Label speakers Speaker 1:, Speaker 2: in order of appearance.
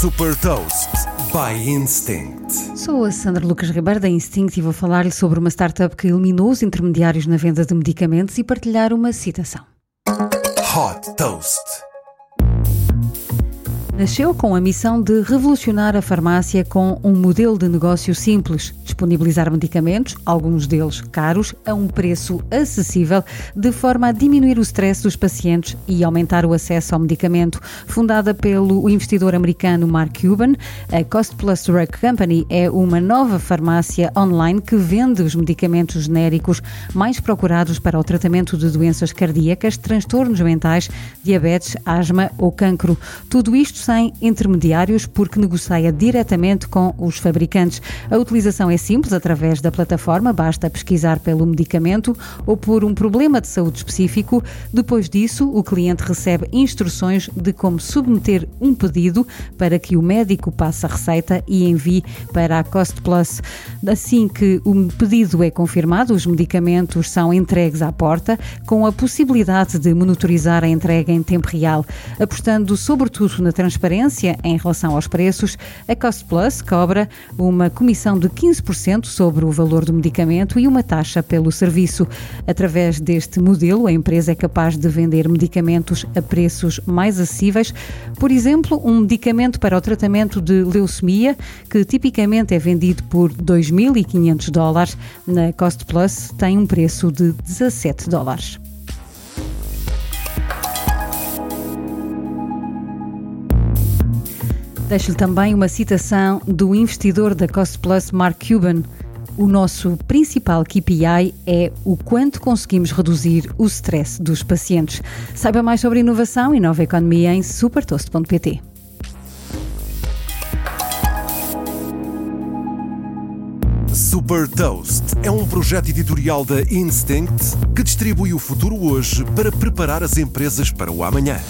Speaker 1: Super Toast by Instinct.
Speaker 2: Sou a Sandra Lucas Ribeiro da Instinct e vou falar-lhe sobre uma startup que eliminou os intermediários na venda de medicamentos e partilhar uma citação.
Speaker 1: Hot Toast.
Speaker 2: Nasceu com a missão de revolucionar a farmácia com um modelo de negócio simples, disponibilizar medicamentos, alguns deles caros, a um preço acessível, de forma a diminuir o stress dos pacientes e aumentar o acesso ao medicamento. Fundada pelo investidor americano Mark Cuban, a Cost Plus Drug Company é uma nova farmácia online que vende os medicamentos genéricos mais procurados para o tratamento de doenças cardíacas, transtornos mentais, diabetes, asma ou cancro. Tudo isto sem intermediários, porque negocia diretamente com os fabricantes. A utilização é simples através da plataforma, basta pesquisar pelo medicamento ou por um problema de saúde específico. Depois disso, o cliente recebe instruções de como submeter um pedido para que o médico passe a receita e envie para a Cost Plus. Assim que o pedido é confirmado, os medicamentos são entregues à porta, com a possibilidade de monitorizar a entrega em tempo real, apostando sobretudo na transparência transparência em relação aos preços, a Cost Plus cobra uma comissão de 15% sobre o valor do medicamento e uma taxa pelo serviço. Através deste modelo, a empresa é capaz de vender medicamentos a preços mais acessíveis. Por exemplo, um medicamento para o tratamento de leucemia, que tipicamente é vendido por 2.500 dólares, na Cost Plus tem um preço de 17 dólares. Deixo-lhe também uma citação do investidor da Cost Plus, Mark Cuban. O nosso principal KPI é o quanto conseguimos reduzir o stress dos pacientes. Saiba mais sobre inovação e nova economia em supertoast.pt.
Speaker 1: Super Toast é um projeto editorial da Instinct que distribui o futuro hoje para preparar as empresas para o amanhã.